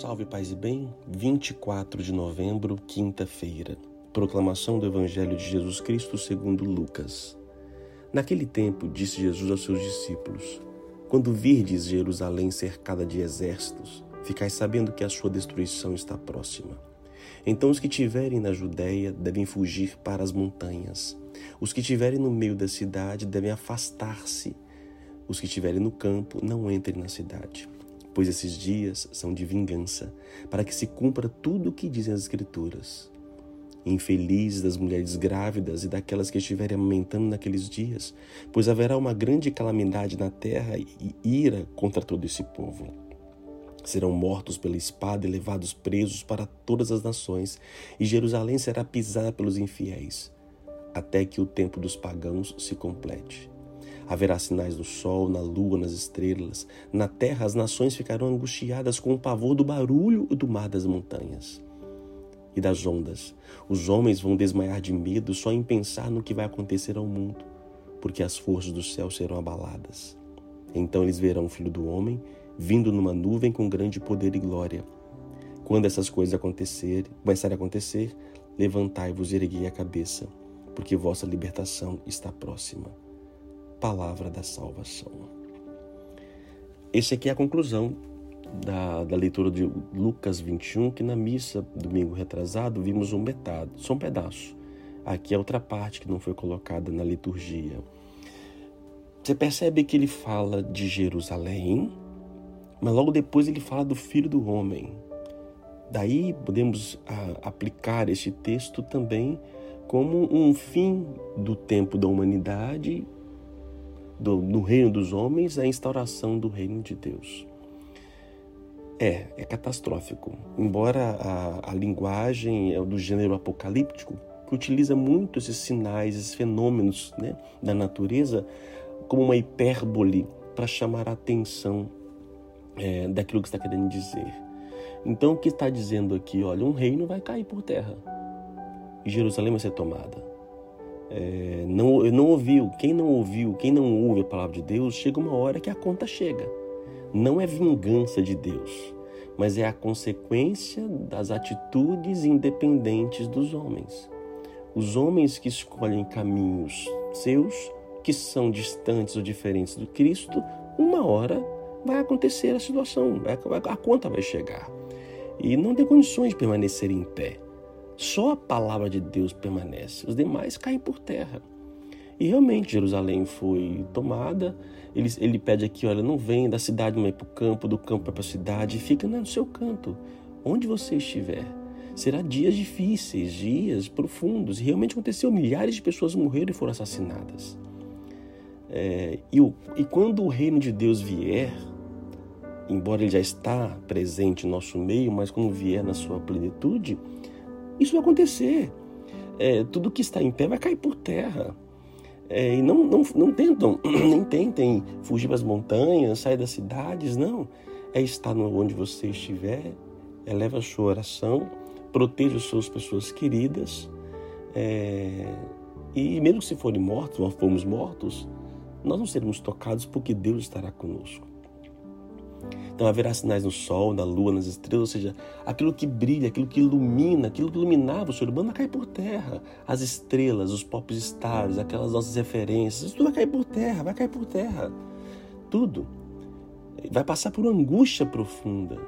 Salve Paz e Bem, 24 de novembro, quinta-feira. Proclamação do Evangelho de Jesus Cristo segundo Lucas. Naquele tempo, disse Jesus aos seus discípulos: Quando virdes Jerusalém cercada de exércitos, ficais sabendo que a sua destruição está próxima. Então os que tiverem na Judéia devem fugir para as montanhas. Os que tiverem no meio da cidade devem afastar-se. Os que estiverem no campo não entrem na cidade pois esses dias são de vingança, para que se cumpra tudo o que dizem as Escrituras. Infeliz das mulheres grávidas e daquelas que estiverem amamentando naqueles dias, pois haverá uma grande calamidade na terra e ira contra todo esse povo. Serão mortos pela espada e levados presos para todas as nações, e Jerusalém será pisada pelos infiéis, até que o tempo dos pagãos se complete. Haverá sinais no sol, na lua, nas estrelas. Na terra as nações ficarão angustiadas com o pavor do barulho do mar das montanhas e das ondas. Os homens vão desmaiar de medo só em pensar no que vai acontecer ao mundo, porque as forças do céu serão abaladas. Então eles verão o Filho do Homem vindo numa nuvem com grande poder e glória. Quando essas coisas acontecerem, começarem a acontecer, levantai-vos e erguei a cabeça, porque vossa libertação está próxima palavra da salvação. Esse aqui é a conclusão da, da leitura de Lucas 21, que na missa, domingo retrasado, vimos um metade, só um pedaço. Aqui é outra parte que não foi colocada na liturgia. Você percebe que ele fala de Jerusalém, mas logo depois ele fala do Filho do Homem. Daí podemos a, aplicar este texto também como um fim do tempo da humanidade do, reino dos homens à instauração do reino de Deus. É, é catastrófico. Embora a, a linguagem é do gênero apocalíptico, que utiliza muito esses sinais, esses fenômenos né, da natureza, como uma hipérbole para chamar a atenção é, daquilo que está querendo dizer. Então, o que está dizendo aqui? Olha, um reino vai cair por terra e Jerusalém vai ser tomada é, não, não ouviu, quem não ouviu, quem não ouve a palavra de Deus, chega uma hora que a conta chega. Não é vingança de Deus, mas é a consequência das atitudes independentes dos homens. Os homens que escolhem caminhos seus, que são distantes ou diferentes do Cristo, uma hora vai acontecer a situação, a conta vai chegar. E não tem condições de permanecer em pé. Só a palavra de Deus permanece, os demais caem por terra. E realmente Jerusalém foi tomada. Ele, ele pede aqui: olha, não vem da cidade não é para o campo, do campo para a cidade, fica no seu canto, onde você estiver. Será dias difíceis, dias profundos. E realmente aconteceu: milhares de pessoas morreram e foram assassinadas. É, e, o, e quando o reino de Deus vier, embora ele já está presente no nosso meio, mas quando vier na sua plenitude, isso vai acontecer. É, tudo que está em pé vai cair por terra. É, e não, não, não tentam, nem tentem fugir para as montanhas, sair das cidades, não. É estar onde você estiver, eleva a sua oração, proteja as suas pessoas queridas. É, e mesmo se forem mortos, ou formos mortos, nós não seremos tocados porque Deus estará conosco. Então haverá sinais no sol, na lua, nas estrelas, ou seja, aquilo que brilha, aquilo que ilumina, aquilo que iluminava o ser humano vai cair por terra. As estrelas, os pop stars, aquelas nossas referências, tudo vai cair por terra, vai cair por terra. Tudo. Vai passar por uma angústia profunda.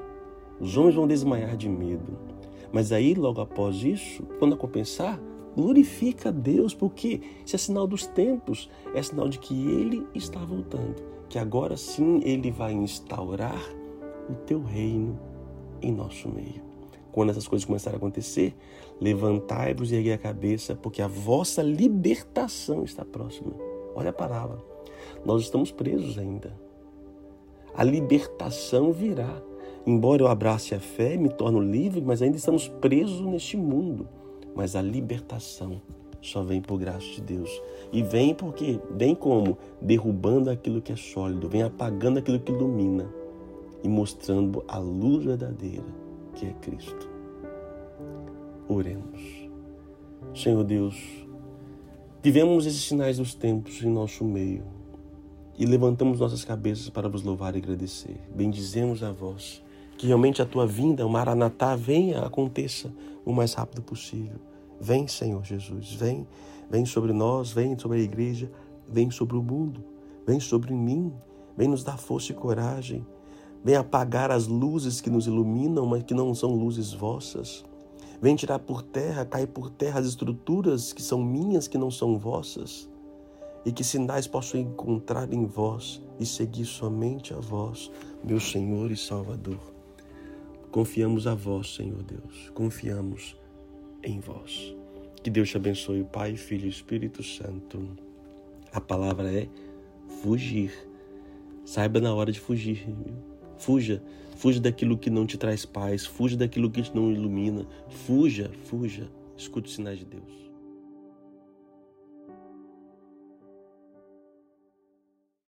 Os homens vão desmaiar de medo. Mas aí, logo após isso, quando a compensar, glorifica a Deus, porque isso é sinal dos tempos, é sinal de que Ele está voltando, que agora sim Ele vai instaurar o teu reino em nosso meio. Quando essas coisas começarem a acontecer, levantai-vos e erguei a cabeça, porque a vossa libertação está próxima. Olha a palavra. Nós estamos presos ainda. A libertação virá. Embora eu abrace a fé, me torno livre, mas ainda estamos presos neste mundo. Mas a libertação só vem por graça de Deus. E vem porque vem como derrubando aquilo que é sólido, vem apagando aquilo que ilumina e mostrando a luz verdadeira que é Cristo. Oremos. Senhor Deus, vivemos esses sinais dos tempos em nosso meio e levantamos nossas cabeças para vos louvar e agradecer. Bendizemos a vós Que realmente a tua vinda, o Maranatá, venha, aconteça o mais rápido possível. Vem, Senhor Jesus, vem, vem sobre nós, vem sobre a igreja, vem sobre o mundo, vem sobre mim, vem nos dar força e coragem, vem apagar as luzes que nos iluminam, mas que não são luzes vossas. Vem tirar por terra, cair por terra as estruturas que são minhas, que não são vossas e que sinais posso encontrar em vós e seguir somente a vós, meu Senhor e Salvador. Confiamos a vós, Senhor Deus, confiamos em vós. Que Deus te abençoe, Pai, Filho e Espírito Santo. A palavra é fugir. Saiba na hora de fugir. Fuja, fuja daquilo que não te traz paz, fuja daquilo que não ilumina. Fuja, fuja. Escute os sinais de Deus.